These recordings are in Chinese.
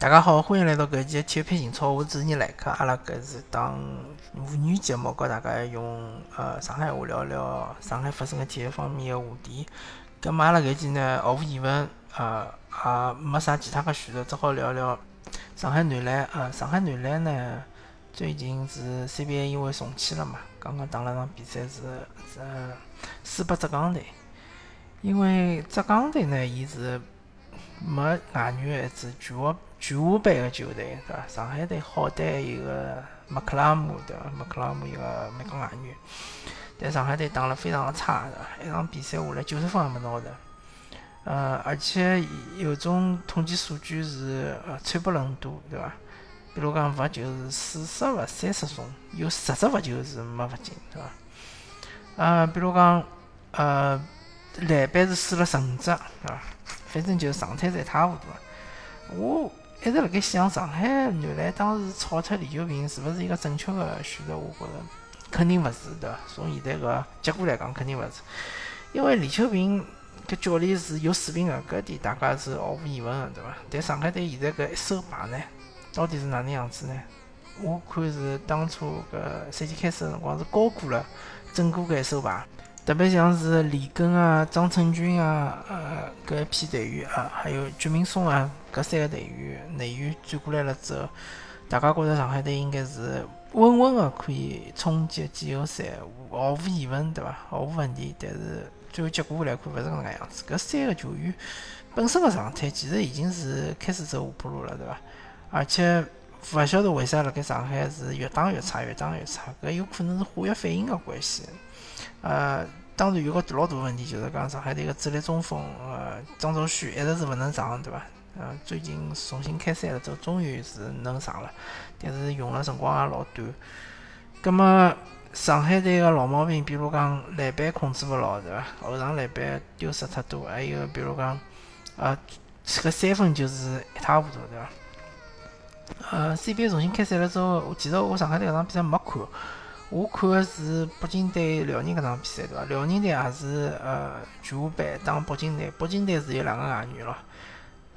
大家好，欢迎来到搿期体育篇情操，我主持人来客。阿拉搿是档妇女节目，和大家用呃上海话聊聊上海发生的体育方面的话题。葛末阿拉搿期呢，毫无疑问，呃也没啥其他个选择，只好聊聊上海男篮。呃，上海男篮呢，最近是 CBA 因为重启了嘛，刚刚打了场比赛是呃输拨浙江队。因为浙江队呢，伊是没外援，一支巨无巨无霸个球队，对伐？上海队好歹有个麦克拉姆，对伐？麦克拉姆一个美国外援，但上海队打了非常的差，对伐？一场比赛下来九十分也没拿着，呃，而且有种统计数据是呃惨不忍睹，对伐？比如讲罚球是四十罚三十中，有十只罚球是没罚进，对伐？呃，比如讲呃。篮板是输了十五只，对伐？反正就是状态是一塌糊涂。我一直辣盖想，上海原来当时炒出李秋平是勿是一个正确的选择？我觉着肯定勿是，对伐？从现在个结果来讲，肯定勿是。因为李秋平搿教练是有水平个，搿点大家是毫无疑问个，对伐？但上海队现在搿一手牌呢，到底是哪能样子呢？我看是当初搿赛季开始个辰光是高估了整个搿一手牌。特别像是李根啊、张成军啊、呃搿一批队员啊，还有鞠明松啊，搿三个队员内援转过来了之后，大家觉着上海队应该是稳稳的可以冲击季后赛，毫无疑问，对伐？毫无问题。但是最后结果来看，勿是搿能介样子。搿三个球员本身个状态其实已经是开始走下坡路了，对伐？而且勿晓得为啥辣盖上海是越打越差，越打越差。搿有可能是化学反应个关系，呃。当然有个老大问题，就是讲上海队个主力中锋，呃，张兆旭一直是勿能上，对伐？呃，最近重新开赛了之后，终于是能上了，但是用了辰光也老短。葛末上海队个老毛病，比如讲篮板控制勿牢，对伐？后场篮板丢失太多，还有比如讲，呃，搿三分就是一塌糊涂，对伐？呃，CBA 重新开赛了之后，其实我上海队搿场比赛没看。我看的是北京队辽宁搿场比赛，对伐？辽宁队也是呃巨无霸打北京队，北京队是有两个外援咯。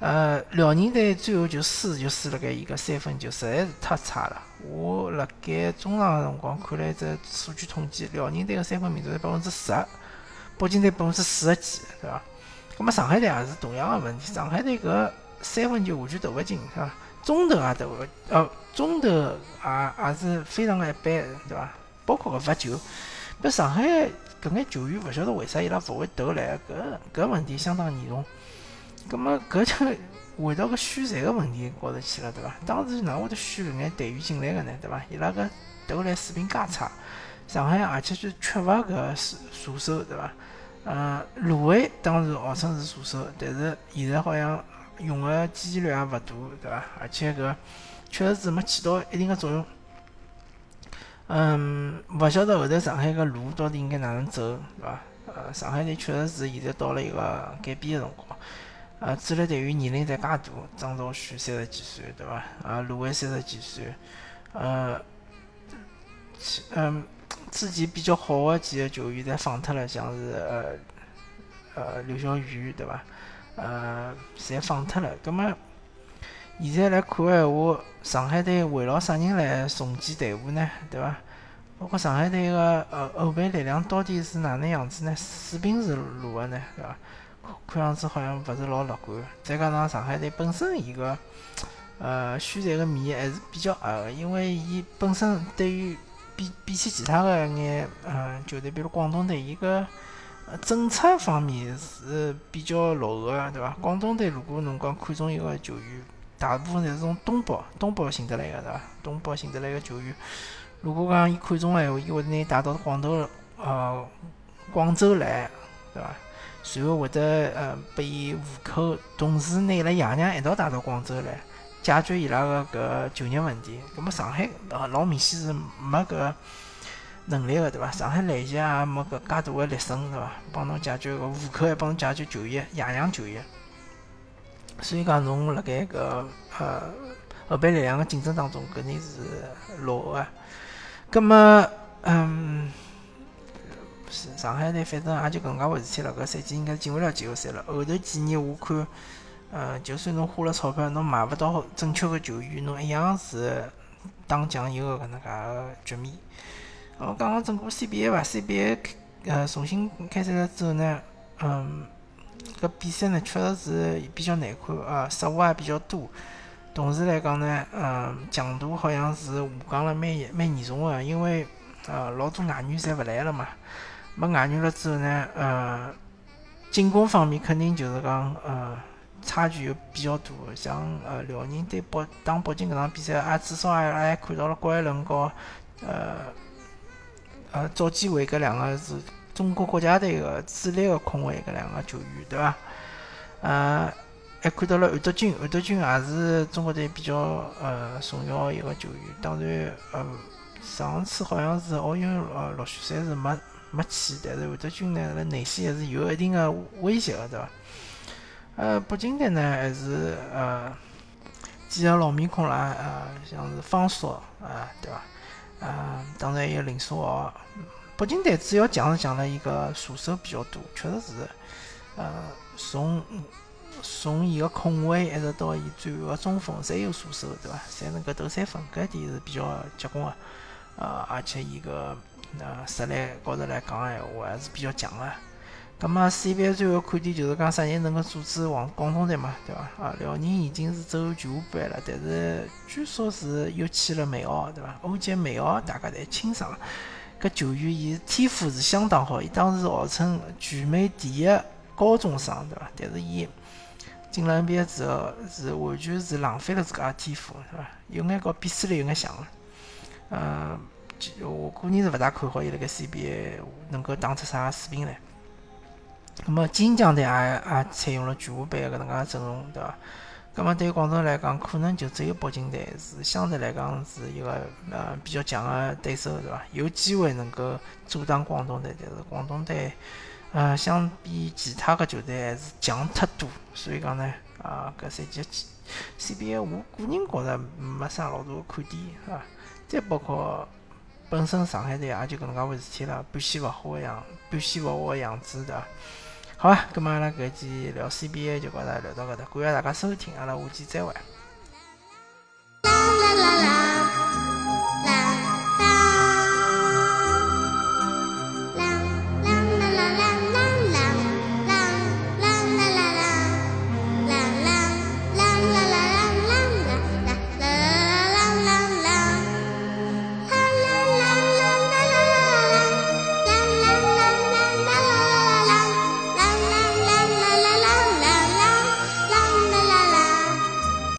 呃，辽宁队最后就输就输辣盖伊个三分球，实在是太差了。我辣盖中场个辰光看了一只数据统计，辽宁队个三分命中率百分之十，北京队百分之四十几，对伐？葛末上海队也是同样个问题，上海队搿三分球完全投勿进，是伐？中投也投勿，呃，中投也也是非常个一般，对伐？包括个罚球，搿上海搿眼球员勿晓得为啥伊拉勿会投篮，搿搿问题相当严重。葛末搿就回到搿选材个问题高头去了，对伐？当时哪会得选搿眼队员进来个呢？对伐？伊拉个投篮水平介差，上海而且就缺乏搿射手，对伐？嗯，卢伟当时号称是射手，但是现在好像用个几率也勿大，对伐？而且搿确实是没起到一定个作用。嗯，勿晓得后头上海个路到底应该哪能走，对伐？呃，上海队确实是现在到了一个改变个辰光。呃，主力队员年龄侪介大，张兆旭三十几岁，对伐？啊，卢伟三十几岁，呃，嗯，之前比较好个几个球员侪放脱了，像是呃呃刘晓宇，对伐？呃，侪放脱了，葛末。现在来看个闲话，上海队围绕啥人来重建队伍呢？对伐？包括上海队个呃后备力量到底是哪能样子呢？水平是如何呢？对伐？看样子好像勿是老乐观。再加上上海队本身伊个呃宣传个面还是比较矮个，因为伊本身对于比比起其他个眼呃球队，比如广东队，伊个政策方面是比较落后个，对伐？广东队如果侬讲看中一个球员，大部分侪是从东北、东北寻得来个，对伐？东北寻得来个球员，如果讲伊看中个闲话，伊会得拿伊带到广州，呃，广州来，对伐？随后会得呃，拨伊户口，同时拿伊拉爷娘一道带到广州来，解决伊拉个搿就业问题。葛末上海呃，老明显是没搿能力个，对伐？上海篮协也没搿介大个力省，对伐？帮侬解决个户口，还帮侬解决就业，样样就业。所以讲，侬辣盖搿呃后备力量个竞争当中，肯定是落后个。葛末，嗯，上海队反正也就搿能介回事体了。搿赛季应该进勿了季后赛了。后头几年我看，呃，就算侬花了钞票，侬买勿到正确个球员，侬一样是打酱油个搿能介个局面。我讲讲整个 CBA 伐？CBA 呃重新开赛了之后呢，嗯，搿比赛呢确实是比较难看啊，失误也比较多。同时来讲呢，嗯，强度好像是下降了蛮蛮严重个，因为呃老多外援侪勿来了嘛。没外援了之后呢，呃，进攻方面肯定就是讲呃差距又比较大。像呃辽宁对北打北京搿场比赛，也至少也也看到了郭艾伦和呃呃赵继伟搿两个是中国国家队个主力个控卫搿两个球员，对伐？呃。还看到了韩德君，韩德君也是中国队比较呃重要一个球员。当然，呃，上次好像是奥运呃落选赛是没没去，但是韩德君呢，辣内线还是有一定的威胁的，对伐？呃，北京队呢还是呃几个老面孔啦，呃，像是方硕啊，对伐？啊，当然也有林书豪。北京队主要强是强了一个射手比较多，确实是，呃，从。从伊个控卫一直到伊最后个中锋，侪有射手，对伐？侪能够投三分，搿点是比较结棍个。呃，而且伊个呃实力高头来讲闲话，还是比较强个。葛末 CBA 最后看点就是讲啥人能够阻止广广东队嘛，对伐？啊，辽宁已经是走全华班了，但是据说是又去了美奥，对伐？欧杰美奥大家侪清爽。搿球员伊天赋是相当好，伊当时号称全美第一高中生，对伐？但是伊进了 NBA 之后，是完全是浪费了自家天赋，是伐？有眼和比斯利有眼像了。呃，我个人是勿大看好伊辣盖 CBA 能够打出啥水平来。那么金江队也也采用了全华班搿能介阵容，对伐？那么对于广东来讲，可能就只有北京队是相对来讲是一个呃比较强的对手，对伐？有机会能够阻挡广东队，但是广东队。呃，相比其他个球队还是强太多，所以讲呢，啊，搿赛季 CBA 我个人觉着没啥老大个看点啊。再包括本身上海队也就搿能介回事体了，表现勿好个样，表现勿好个样子对伐？好啊，葛末阿拉搿期聊 CBA 就跟大家聊到搿搭，感谢大家收听，阿拉下期再会。